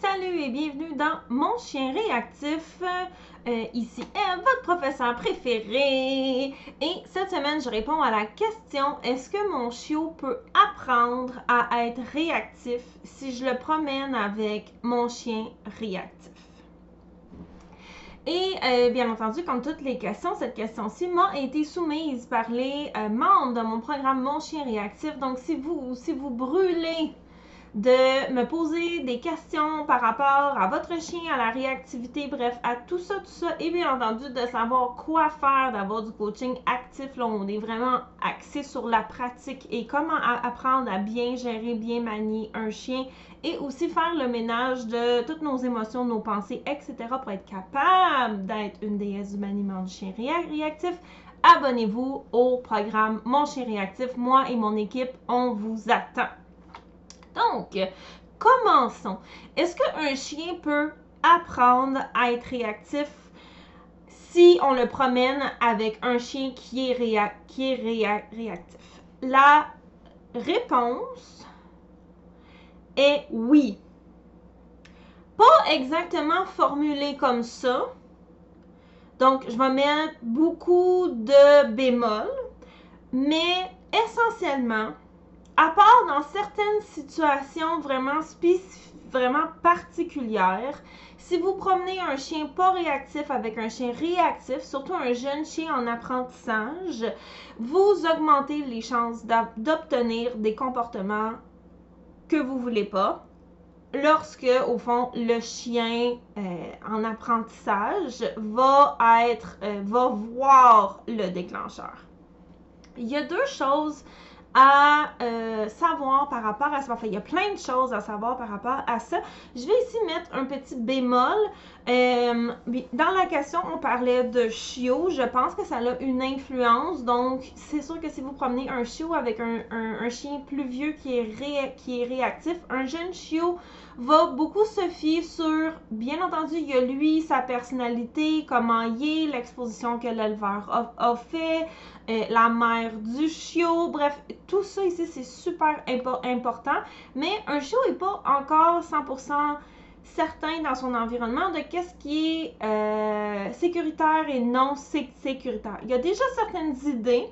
Salut et bienvenue dans Mon chien réactif. Euh, ici est votre professeur préféré. Et cette semaine, je réponds à la question est-ce que mon chiot peut apprendre à être réactif si je le promène avec mon chien réactif? Et euh, bien entendu, comme toutes les questions, cette question-ci m'a été soumise par les euh, membres de mon programme Mon chien réactif. Donc, si vous, si vous brûlez de me poser des questions par rapport à votre chien, à la réactivité, bref, à tout ça, tout ça, et bien entendu de savoir quoi faire, d'avoir du coaching actif. Là, on est vraiment axé sur la pratique et comment apprendre à bien gérer, bien manier un chien et aussi faire le ménage de toutes nos émotions, nos pensées, etc. pour être capable d'être une déesse du maniement du chien réactif abonnez-vous au programme Mon chien réactif. Moi et mon équipe, on vous attend. Donc, commençons. Est-ce qu'un chien peut apprendre à être réactif si on le promène avec un chien qui est, réactif? La réponse est oui. Pas exactement formulé comme ça. Donc, je vais mettre beaucoup de bémols, mais essentiellement, à part dans certaines situations vraiment spécifiques, vraiment particulières, si vous promenez un chien pas réactif avec un chien réactif, surtout un jeune chien en apprentissage, vous augmentez les chances d'obtenir des comportements que vous voulez pas lorsque, au fond, le chien euh, en apprentissage va être, euh, va voir le déclencheur. Il y a deux choses à euh, savoir par rapport à ça. Enfin, il y a plein de choses à savoir par rapport à ça. Je vais ici mettre un petit bémol. Euh, dans la question, on parlait de chiot. Je pense que ça a une influence. Donc, c'est sûr que si vous promenez un chiot avec un, chien plus vieux qui est, réactif, un jeune chiot va beaucoup se fier sur, bien entendu, il y a lui, sa personnalité, comment il est, l'exposition que l'éleveur a, fait, euh, la mère du chiot, bref, tout ça ici, c'est super important. Mais un chiot n'est pas encore 100% certain dans son environnement de qu'est-ce qui est euh, sécuritaire et non sécuritaire. Il y a déjà certaines idées.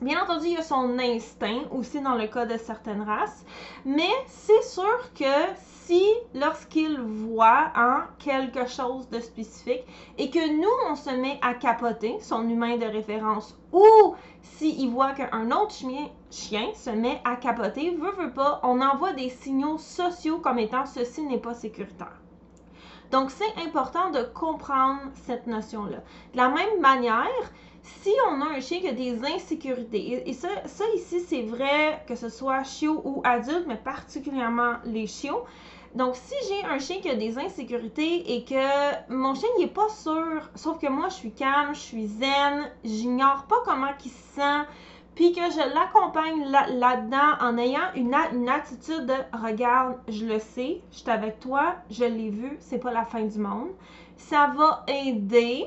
Bien entendu, il y a son instinct aussi dans le cas de certaines races, mais c'est sûr que si, lorsqu'il voit hein, quelque chose de spécifique et que nous, on se met à capoter son humain de référence ou s'il voit qu'un autre chien, chien se met à capoter, veut, veut pas, on envoie des signaux sociaux comme étant ceci n'est pas sécuritaire. Donc, c'est important de comprendre cette notion-là. De la même manière, si on a un chien qui a des insécurités, et, ça, ça ici, c'est vrai que ce soit chiot ou adulte, mais particulièrement les chiots, donc, si j'ai un chien qui a des insécurités et que mon chien n'est pas sûr, sauf que moi je suis calme, je suis zen, j'ignore pas comment il se sent, puis que je l'accompagne là-dedans en ayant une, une, attitude de regarde, je le sais, je suis avec toi, je l'ai vu, c'est pas la fin du monde. Ça va aider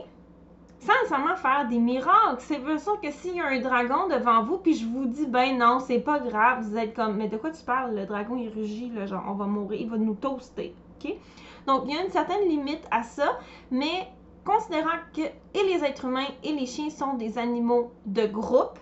sans nécessairement faire des miracles. C'est vrai sûr que s'il y a un dragon devant vous, puis je vous dis, ben non, c'est pas grave, vous êtes comme, mais de quoi tu parles? Le dragon, il rugit, là, genre, on va mourir, il va nous toaster, OK? Donc, il y a une certaine limite à ça, mais considérant que et les êtres humains et les chiens sont des animaux de groupe,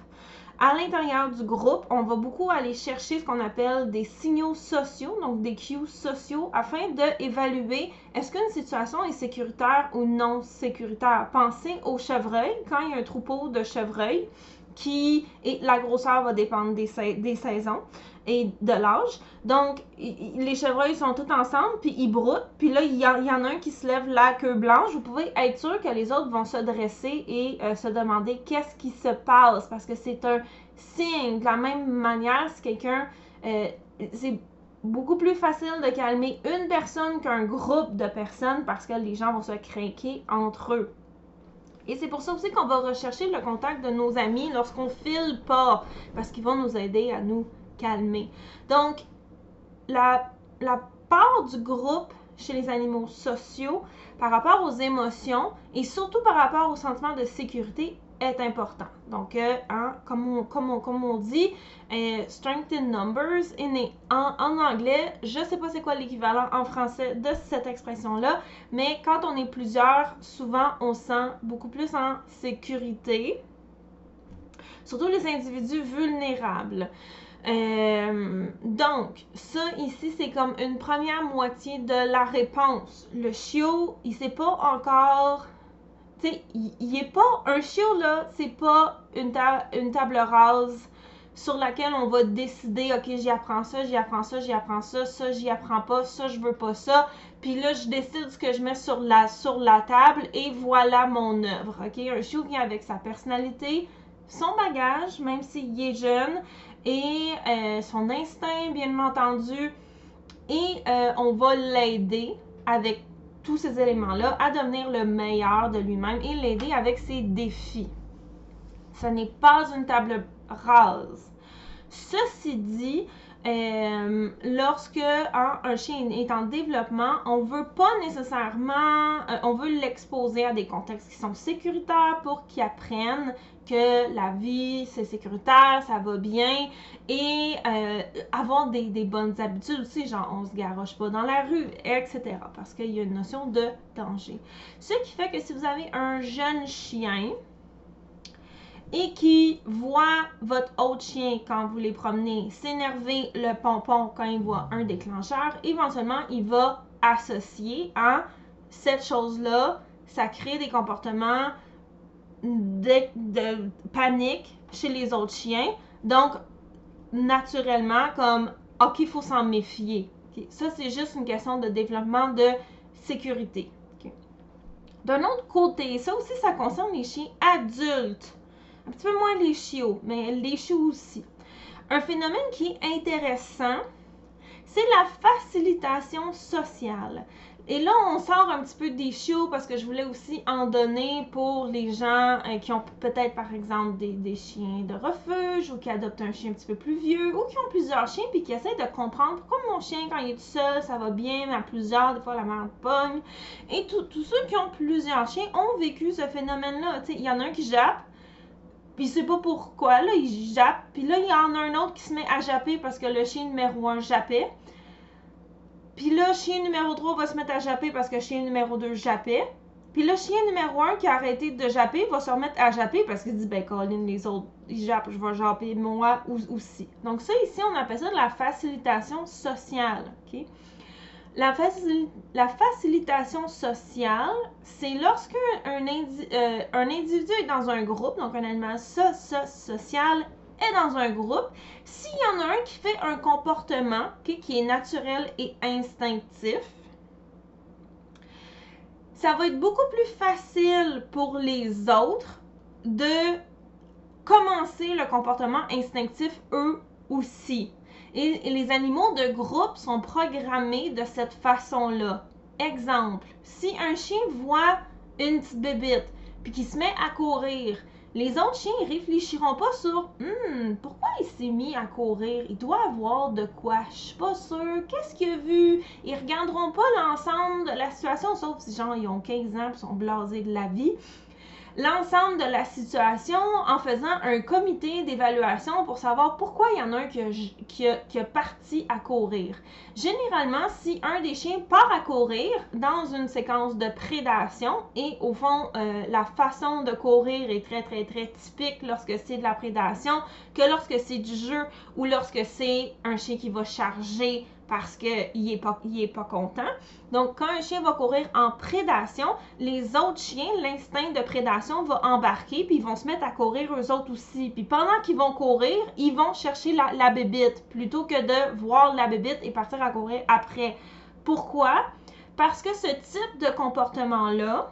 à l'intérieur du groupe, on va beaucoup aller chercher ce qu'on appelle des signaux sociaux, donc des cues sociaux, afin d'évaluer est-ce qu'une situation est sécuritaire ou non sécuritaire. Pensez au chevreuil, quand il y a un troupeau de chevreuils, qui et la grosseur va dépendre des saisons et de l'âge. Donc, les chevreuils sont tous ensemble, puis ils broutent. Puis là, il y, en a un qui se lève la queue blanche. Vous pouvez être sûr que les autres vont se dresser et euh, se demander qu'est-ce qui se passe. Parce que c'est un signe. De la même manière, si quelqu'un... Euh, c'est beaucoup plus facile de calmer une personne qu'un groupe de personnes parce que les gens vont se craquer entre eux. Et c'est pour ça aussi qu'on va rechercher le contact de nos amis lorsqu'on file pas, parce qu'ils vont nous aider à nous calmer. Donc, la, la part du groupe chez les animaux sociaux par rapport aux émotions et surtout par rapport au sentiment de sécurité est important. Donc, euh, hein, comme, on, comme, on, comme, on, dit, euh, strength in numbers en, en anglais. Je ne sais pas c'est quoi l'équivalent en français de cette expression-là, mais quand on est plusieurs, souvent on se sent beaucoup plus en sécurité. Surtout les individus vulnérables. Euh, donc, ça ici, c'est comme une première moitié de la réponse. Le chiot, il sait pas encore. Tu sais, il, est pas. Un chiot, là, c'est pas une, une table rase sur laquelle on va décider, OK, j'y apprends ça, j'y apprends ça, j'y apprends ça, ça, j'y apprends pas, ça, je veux pas ça. Puis là, je décide ce que je mets sur la, sur la table et voilà mon œuvre. OK? Un chiot vient avec sa personnalité, son bagage, même s'il est jeune, et euh, son instinct, bien entendu. Et euh, on va l'aider avec tous ces éléments-là à devenir le meilleur de lui-même et l'aider avec ses défis. Ce n'est pas une table rase. Ceci dit, euh, lorsque un, chien est en développement, on veut pas nécessairement, euh, on veut l'exposer à des contextes qui sont sécuritaires pour qu'il apprenne que la vie c'est sécuritaire, ça va bien et euh, avoir des, bonnes habitudes aussi, genre on se garoche pas dans la rue, etc. Parce qu'il y a une notion de danger. Ce qui fait que si vous avez un jeune chien, et qui voit votre autre chien quand vous les promenez s'énerver le pompon quand il voit un déclencheur, éventuellement, il va associer à cette chose-là, ça crée des comportements de, panique chez les autres chiens. Donc, naturellement, comme, OK, il faut s'en méfier. Ça, c'est juste une question de développement de sécurité. D'un autre côté, ça aussi, ça concerne les chiens adultes un petit peu moins les chiots, mais les chiots aussi. Un phénomène qui est intéressant, c'est la facilitation sociale. Et là, on sort un petit peu des chiots parce que je voulais aussi en donner pour les gens euh, qui ont peut-être, par exemple, des, chiens de refuge ou qui adoptent un chien un petit peu plus vieux ou qui ont plusieurs chiens puis qui essaient de comprendre pourquoi mon chien, quand il est tout seul, ça va bien, mais à plusieurs, des fois, la merde pogne. Et tous ceux qui ont plusieurs chiens ont vécu ce phénomène-là. Il y en a un qui jappe, puis c'est pas pourquoi, là, il jappe. Puis là, il y en a un autre qui se met à japper parce que le chien numéro 1 jappait. Puis là, chien numéro 3 va se mettre à japper parce que chien numéro 2 jappait. Puis le chien numéro 1 qui a arrêté de japper va se remettre à japper parce qu'il dit, ben Colin, les autres, ils jappent, je vais japper moi aussi. Donc ça, ici, on appelle ça de la facilitation sociale. OK? La, facilitation sociale, c'est lorsque un, euh, un, individu est dans un groupe, donc un animal social est dans un groupe, s'il y en a un qui fait un comportement qui est naturel et instinctif, ça va être beaucoup plus facile pour les autres de commencer le comportement instinctif eux aussi. Et, les animaux de groupe sont programmés de cette façon-là. Exemple, si un chien voit une petite bébite puis qu'il se met à courir, les autres chiens ne réfléchiront pas sur hmm, pourquoi il s'est mis à courir? Il doit avoir de quoi. Je suis pas sûre. Qu'est-ce qu'il a vu? Ils regarderont pas l'ensemble de la situation, sauf si genre ils ont 15 ans et sont blasés de la vie l'ensemble de la situation en faisant un comité d'évaluation pour savoir pourquoi il y en a un qui a, parti à courir. Généralement, si un des chiens part à courir dans une séquence de prédation, et au fond, euh, la façon de courir est très, très, très typique lorsque c'est de la prédation, que lorsque c'est du jeu ou lorsque c'est un chien qui va charger parce qu'il n'est pas, est pas content. Donc, quand un chien va courir en prédation, les autres chiens, l'instinct de prédation va embarquer, puis ils vont se mettre à courir eux autres aussi. Puis pendant qu'ils vont courir, ils vont chercher la, la bébite plutôt que de voir la bébite et partir à courir après. Pourquoi? Parce que ce type de comportement-là,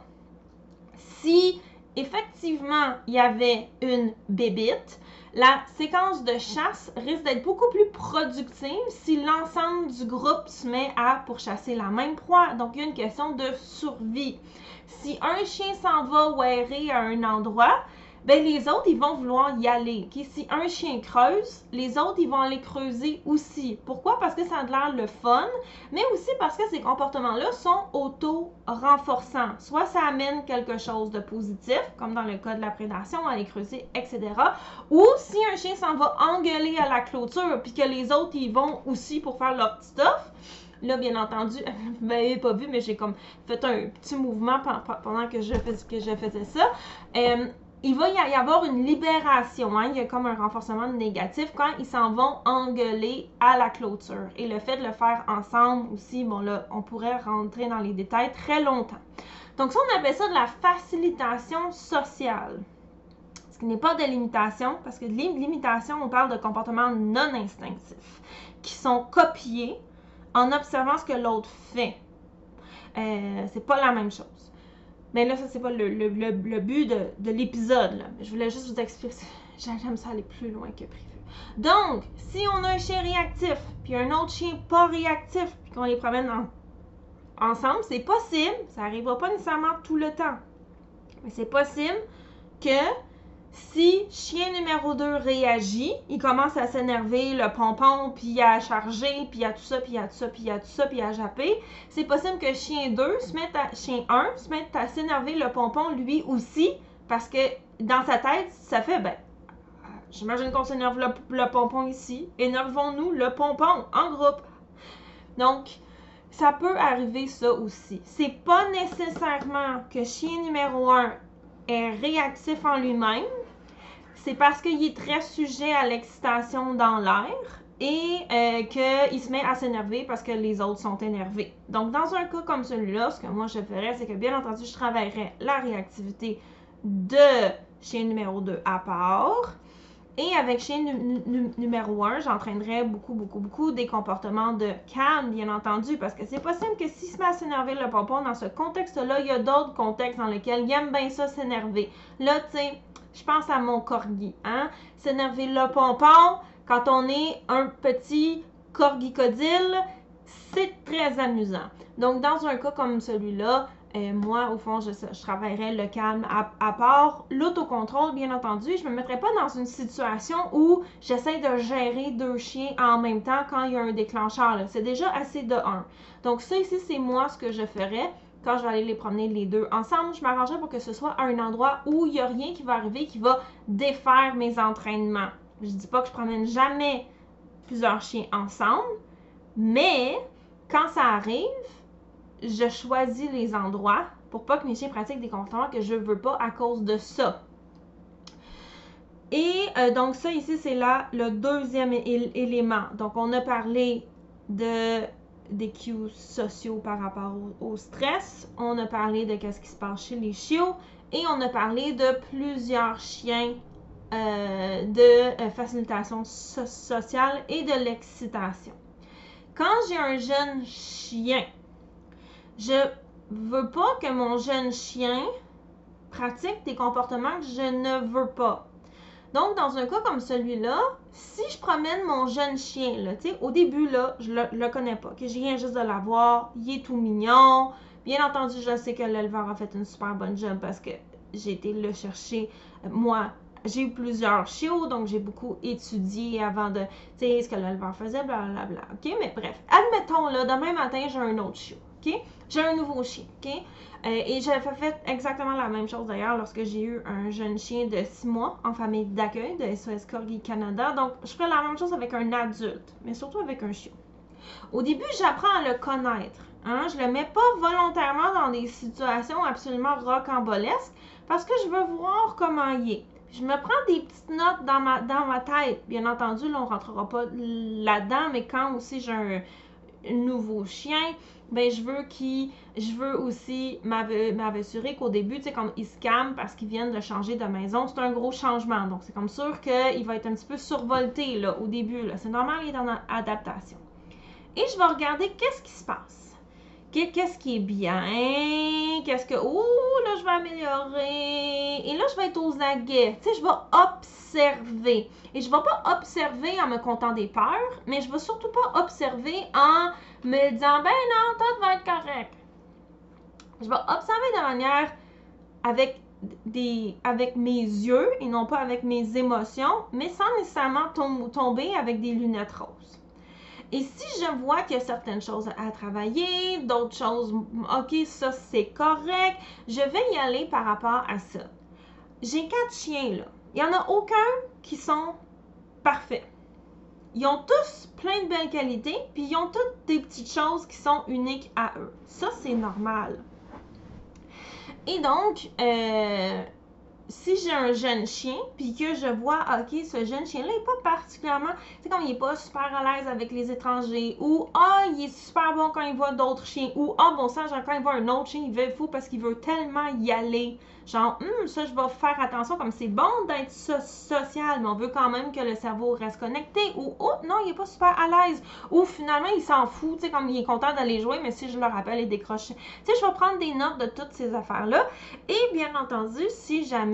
si effectivement il y avait une bébite, la séquence de chasse risque d'être beaucoup plus productive si l'ensemble du groupe se met à pourchasser la même proie. Donc, il y a une question de survie. Si un chien s'en va errer à un endroit, ben les autres, ils vont vouloir y aller. Si un chien creuse, les autres, ils vont aller creuser aussi. Pourquoi? Parce que ça a l'air le fun, mais aussi parce que ces comportements-là sont auto-renforçants. Soit ça amène quelque chose de positif, comme dans le cas de la prédation, aller creuser, etc. Ou si un chien s'en va engueuler à la clôture, puis que les autres, ils vont aussi pour faire leur petit stuff, Là, bien entendu, vous m'avez pas vu, mais j'ai comme fait un petit mouvement pendant que je, faisais ça. Euh, il va y avoir une libération, hein? il y a comme un renforcement négatif quand ils s'en vont engueuler à la clôture. Et le fait de le faire ensemble aussi, bon là, on pourrait rentrer dans les détails très longtemps. Donc ça, on appelle ça de la facilitation sociale. Ce qui n'est pas de l'imitation, parce que de l'imitation, on parle de comportements non instinctifs, qui sont copiés en observant ce que l'autre fait. Euh, c'est pas la même chose. Mais là, ça, c'est pas le, but de, l'épisode. Je voulais juste vous expliquer. J'aime ça aller plus loin que prévu. Donc, si on a un chien réactif, puis un autre chien pas réactif, puis qu'on les promène ensemble, c'est possible. Ça n'arrivera pas nécessairement tout le temps. Mais c'est possible que si chien numéro 2 réagit, il commence à s'énerver, le pompon, puis à charger, puis à tout ça, puis à tout ça, puis à tout ça, puis à japper, c'est possible que chien 2 se mette à chien 1 se mette à s'énerver le pompon lui aussi parce que dans sa tête, ça fait ben j'imagine qu'on s'énerve le, le pompon ici, énervons-nous le pompon en groupe. Donc ça peut arriver ça aussi. C'est pas nécessairement que chien numéro 1 est réactif en lui-même, c'est parce qu'il est très sujet à l'excitation dans l'air et euh, qu'il se met à s'énerver parce que les autres sont énervés. Donc, dans un cas comme celui-là, ce que moi je ferais, c'est que bien entendu, je travaillerais la réactivité de chien numéro 2 à part. Et avec chien numéro 1, j'entraînerais beaucoup, beaucoup, beaucoup des comportements de calme, bien entendu, parce que c'est possible que s'il se met à s'énerver le pompon dans ce contexte-là, il y a d'autres contextes dans lesquels il aime bien ça s'énerver. Là, tu sais, je pense à mon corgi, hein? S'énerver le pompon quand on est un petit corgicodile, c'est très amusant. Donc, dans un cas comme celui-là, euh, moi, au fond, je, je travaillerais le calme à, part. L'autocontrôle, bien entendu, je ne me mettrais pas dans une situation où j'essaie de gérer deux chiens en même temps quand il y a un déclencheur. C'est déjà assez de un. Donc, ça ici, c'est moi ce que je ferais quand je vais aller les promener les deux ensemble, je m'arrangerai pour que ce soit à un endroit où il n'y a rien qui va arriver qui va défaire mes entraînements. Je dis pas que je promène jamais plusieurs chiens ensemble, mais quand ça arrive, je choisis les endroits pour pas que mes chiens pratiquent des comportements que je veux pas à cause de ça. Et euh, donc ça ici, c'est là le deuxième élément. Donc on a parlé de des cues sociaux par rapport au, stress. On a parlé de qu'est-ce qui se passe chez les chiots et on a parlé de plusieurs chiens euh, de euh, facilitation sociale et de l'excitation. Quand j'ai un jeune chien, je veux pas que mon jeune chien pratique des comportements que je ne veux pas. Donc, dans un cas comme celui-là, si je promène mon jeune chien, au début, là, je le, le connais pas, que j'ai rien juste de l'avoir, il est tout mignon. Bien entendu, je sais que l'éleveur a fait une super bonne job parce que j'ai été le chercher. Moi, j'ai eu plusieurs chiots, donc j'ai beaucoup étudié avant de, tu sais, ce que l'éleveur faisait, blablabla. OK? Mais bref, admettons, là, demain matin, j'ai un autre chiot. J'ai un nouveau chien. OK? Euh, et j'avais fait exactement la même chose d'ailleurs lorsque j'ai eu un jeune chien de 6 mois en famille d'accueil de SOS Corgi Canada. Donc, je ferais la même chose avec un adulte, mais surtout avec un chien. Au début, j'apprends à le connaître. Hein? Je le mets pas volontairement dans des situations absolument rocambolesques parce que je veux voir comment il est. Je me prends des petites notes dans ma, dans ma tête. Bien entendu, là, on rentrera pas là-dedans, mais quand aussi j'ai un, nouveau chien, ben je veux qu'il je veux aussi m'assurer qu'au début, tu sais, quand il se parce qu'ils viennent de changer de maison, c'est un gros changement. Donc, c'est comme sûr qu'il va être un petit peu survolté là, au début. C'est normal, il est en adaptation. Et je vais regarder qu'est-ce qui se passe. Qu'est-ce qui est bien? Qu'est-ce que. Oh, là, je vais améliorer. Et là, je vais être aux aguets. Tu sais, je vais observer. Et je ne vais pas observer en me comptant des peurs, mais je ne vais surtout pas observer en me disant, ben non, tout va être correct. Je vais observer de manière avec des, avec mes yeux et non pas avec mes émotions, mais sans nécessairement tomber avec des lunettes roses. Et si je vois qu'il y a certaines choses à travailler, d'autres choses, ok, ça c'est correct, je vais y aller par rapport à ça. J'ai quatre chiens là. Il n'y en a aucun qui sont parfaits. Ils ont tous plein de belles qualités, puis ils ont toutes des petites choses qui sont uniques à eux. Ça, c'est normal. Et donc, euh, si j'ai un jeune chien, puis que je vois, ok, ce jeune chien-là n'est pas particulièrement, tu sais, comme il n'est pas super à l'aise avec les étrangers, ou ah, il est super bon quand il voit d'autres chiens, ou ah, bon sang, quand il voit un autre chien, il veut fou parce qu'il veut tellement y aller. Genre, hum, ça, je vais faire attention, comme c'est bon d'être social, mais on veut quand même que le cerveau reste connecté, ou oh, non, il n'est pas super à l'aise, ou finalement, il s'en fout, tu sais, comme il est content d'aller jouer, mais si je le rappelle, il décroche. Tu sais, je vais prendre des notes de toutes ces affaires-là, et bien entendu, si jamais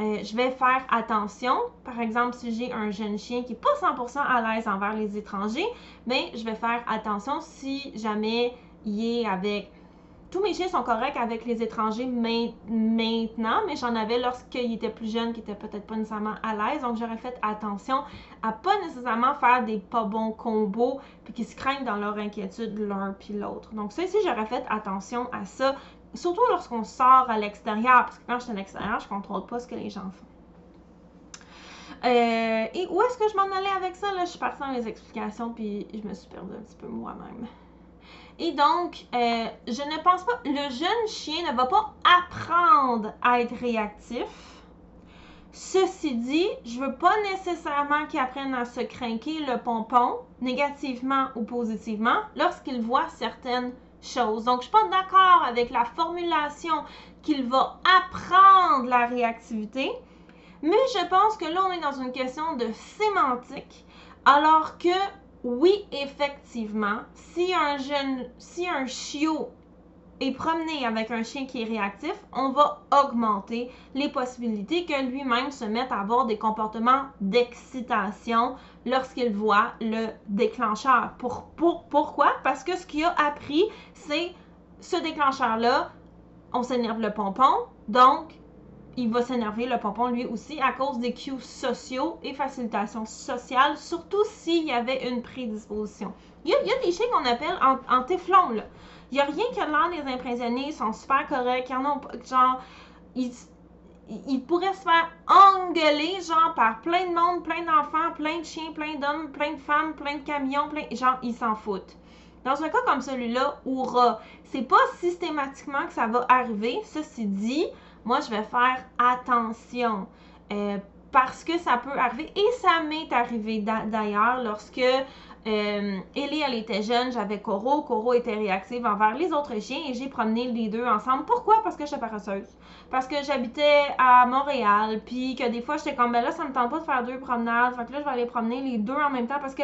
Euh, je vais faire attention. Par exemple, si j'ai un jeune chien qui n'est pas 100% à l'aise envers les étrangers, mais je vais faire attention si jamais il est avec... Tous mes chiens sont corrects avec les étrangers maintenant, mais j'en avais lorsqu'il était plus jeune qui était peut-être pas nécessairement à l'aise. Donc, j'aurais fait attention à pas nécessairement faire des pas bons combos puis qui se craignent dans leur inquiétude l'un puis l'autre. Donc, ça ici, j'aurais fait attention à ça surtout lorsqu'on sort à l'extérieur, parce que quand je suis à l'extérieur, je contrôle pas ce que les gens font. Euh, et où est-ce que je m'en allais avec ça? Là, je suis partie dans les explications, puis je me suis perdue un petit peu moi-même. Et donc, euh, je ne pense pas, le jeune chien ne va pas apprendre à être réactif. Ceci dit, je veux pas nécessairement qu'il apprenne à se craquer le pompon, négativement ou positivement, lorsqu'il voit certaines donc, je ne suis pas d'accord avec la formulation qu'il va apprendre la réactivité, mais je pense que là, on est dans une question de sémantique, alors que oui, effectivement, si un jeune, si un chiot est promené avec un chien qui est réactif, on va augmenter les possibilités que lui-même se mette à avoir des comportements d'excitation lorsqu'il voit le déclencheur. Pour, pourquoi? Parce que ce qu'il a appris, c'est ce déclencheur-là, on s'énerve le pompon, donc il va s'énerver le pompon lui aussi à cause des cues sociaux et facilitation sociale, surtout s'il y avait une prédisposition. Il y a, des chiens qu'on appelle en, téflon, là. Il n'y a rien qui a l'air des impressionnés, ils sont super corrects, ils en ont, genre, ils, pourraient se faire engueuler, genre, par plein de monde, plein d'enfants, plein de chiens, plein d'hommes, plein de femmes, plein de camions, plein, genre, ils s'en foutent. Dans un cas comme celui-là, Oura, c'est pas systématiquement que ça va arriver. Ceci dit, moi, je vais faire attention. Euh, parce que ça peut arriver, et ça m'est arrivé d'ailleurs lorsque euh, Ellie, elle était jeune, j'avais Coro. Coro était réactive envers les autres chiens et j'ai promené les deux ensemble. Pourquoi? Parce que j'étais paresseuse. Parce que j'habitais à Montréal, puis que des fois, j'étais comme, ben là, ça me tente pas de faire deux promenades. Fait que là, je vais aller promener les deux en même temps parce que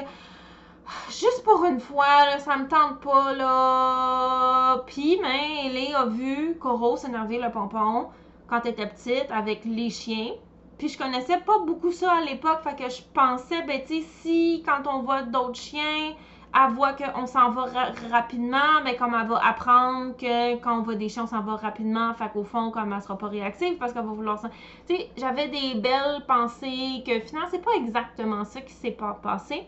juste pour une fois, là, ça me tente pas, là. Puis, ben, Ellie a vu Coro s'énerver le pompon quand elle était petite avec les chiens. Puis je connaissais pas beaucoup ça à l'époque, fait que je pensais, ben tu sais, si quand on voit d'autres chiens, elle voit qu'on s'en va rapidement, mais comme elle va apprendre que quand on voit des chiens, on s'en va rapidement, fait qu'au fond, comme elle sera pas réactive parce qu'elle va vouloir ça. Tu sais, j'avais des belles pensées que finalement, c'est pas exactement ça qui s'est passé.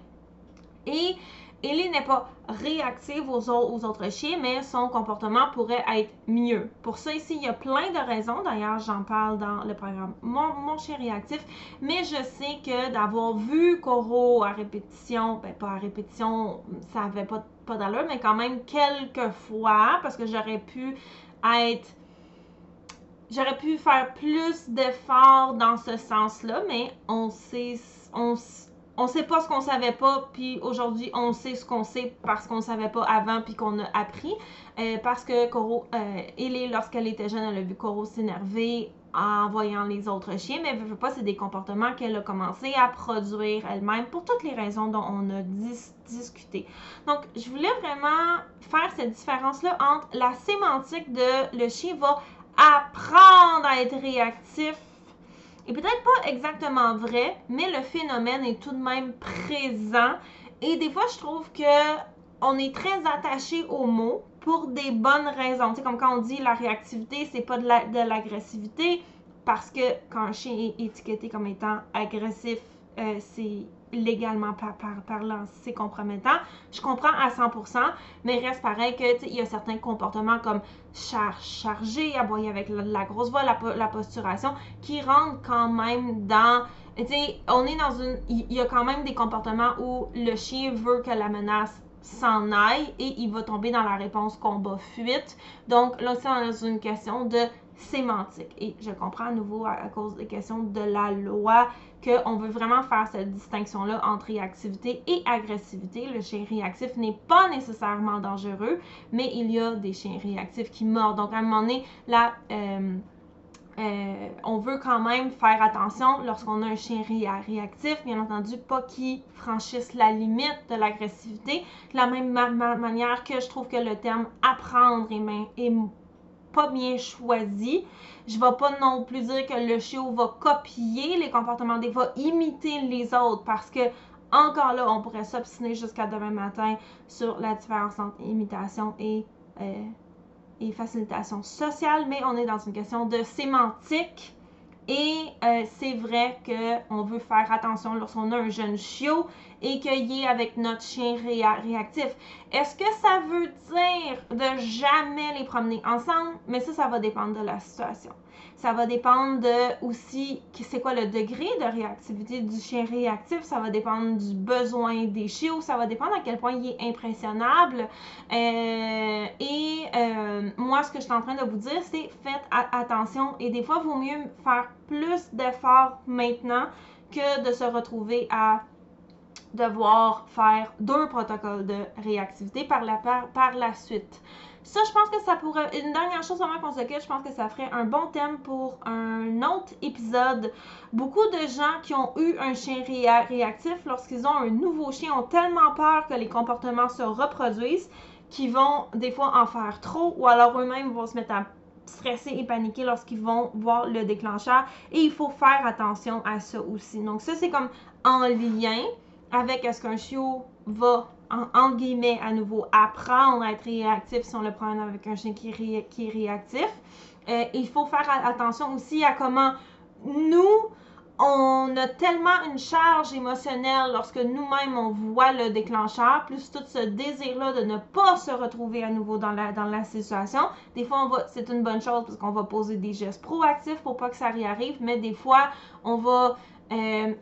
Et Ellie n'est pas réactive aux, autres chiens, mais son comportement pourrait être mieux. Pour ça, ici, il y a plein de raisons. D'ailleurs, j'en parle dans le programme mon, chien réactif. Mais je sais que d'avoir vu Coro à répétition, ben pas à répétition, ça n'avait pas, pas d'allure, mais quand même quelques fois, parce que j'aurais pu être j'aurais pu faire plus d'efforts dans ce sens-là, mais on sait, on, on sait pas ce qu'on savait pas, puis aujourd'hui, on sait ce qu'on sait parce qu'on savait pas avant, puis qu'on a appris. Euh, parce que Coro, euh, lorsqu'elle était jeune, elle a vu Coro s'énerver en voyant les autres chiens, mais ne veut pas, c'est des comportements qu'elle a commencé à produire elle-même pour toutes les raisons dont on a discuté. Donc, je voulais vraiment faire cette différence-là entre la sémantique de le chien va apprendre à être réactif est peut-être pas exactement vrai, mais le phénomène est tout de même présent. Et des fois, je trouve que on est très attaché aux mots pour des bonnes raisons. Tu sais, comme quand on dit la réactivité, c'est pas de l'agressivité. parce que quand un chien est étiqueté comme étant agressif, euh, c'est légalement par, parlant, c'est compromettant. Je comprends à 100%, mais reste pareil que il y a certains comportements comme char charger, aboyer avec la, grosse voix, la, posturation, qui rentrent quand même dans on est dans une. Il y a quand même des comportements où le chien veut que la menace s'en aille et il va tomber dans la réponse combat-fuite. Donc là, c'est dans une question de sémantique. Et je comprends à nouveau à, cause des questions de la loi qu'on veut vraiment faire cette distinction-là entre réactivité et agressivité. Le chien réactif n'est pas nécessairement dangereux, mais il y a des chiens réactifs qui mordent. Donc à un moment donné, la... Euh, euh, on veut quand même faire attention lorsqu'on a un chien réactif, bien entendu, pas qu'il franchisse la limite de l'agressivité. De la même manière que je trouve que le terme apprendre est, pas bien choisi. Je ne vais pas non plus dire que le chiot va copier les comportements des va imiter les autres parce que encore là, on pourrait s'obstiner jusqu'à demain matin sur la différence entre imitation et euh, et facilitation sociale, mais on est dans une question de sémantique. Et euh, c'est vrai qu'on veut faire attention lorsqu'on a un jeune chiot et qu'il est avec notre chien réactif. Est-ce que ça veut dire de jamais les promener ensemble? Mais ça, ça va dépendre de la situation. Ça va dépendre de aussi c'est quoi le degré de réactivité du chien réactif. Ça va dépendre du besoin des chiots. Ça va dépendre à quel point il est impressionnable. Euh, et euh, moi, ce que je suis en train de vous dire, c'est faites attention. Et des fois, il vaut mieux faire plus d'efforts maintenant que de se retrouver à devoir faire deux protocoles de réactivité par la, par, par la suite. Ça, je pense que ça pourrait. Une dernière chose avant qu'on se quitte, je pense que ça ferait un bon thème pour un autre épisode. Beaucoup de gens qui ont eu un chien réactif, lorsqu'ils ont un nouveau chien, ont tellement peur que les comportements se reproduisent qu'ils vont des fois en faire trop ou alors eux-mêmes vont se mettre à stresser et paniquer lorsqu'ils vont voir le déclencheur. Et il faut faire attention à ça aussi. Donc, ça, c'est comme en lien avec est-ce qu'un chiot va entre guillemets, à nouveau, apprendre à être réactif si on le prend avec un chien qui, est réactif? Euh, il faut faire attention aussi à comment nous, on a tellement une charge émotionnelle lorsque nous-mêmes on voit le déclencheur, plus tout ce désir-là de ne pas se retrouver à nouveau dans la, situation. Des fois, c'est une bonne chose parce qu'on va poser des gestes proactifs pour pas que ça réarrive, mais des fois, on va euh,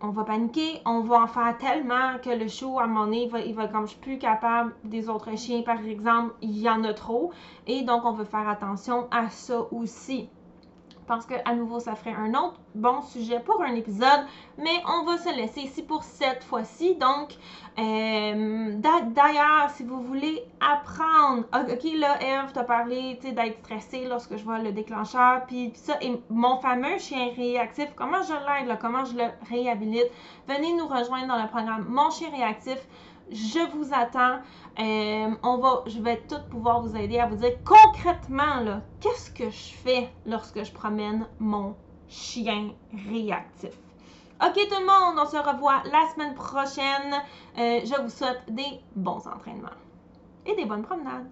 on va paniquer, on va en faire tellement que le show, à un moment donné, il va, il va comme je suis plus capable des autres chiens, par exemple, il y en a trop. Et donc, on veut faire attention à ça aussi pense qu'à nouveau, ça ferait un autre bon sujet pour un épisode, mais on va se laisser ici pour cette fois-ci. Donc, euh, d'ailleurs, si vous voulez apprendre, ok, là, Eve t'a parlé d'être stressée lorsque je vois le déclencheur, puis ça, et mon fameux chien réactif, comment je l'aide, comment je le réhabilite, venez nous rejoindre dans le programme Mon chien réactif. Je vous attends. Euh, on va, je vais tout pouvoir vous aider à vous dire concrètement qu'est-ce que je fais lorsque je promène mon chien réactif. Ok tout le monde, on se revoit la semaine prochaine. Euh, je vous souhaite des bons entraînements et des bonnes promenades.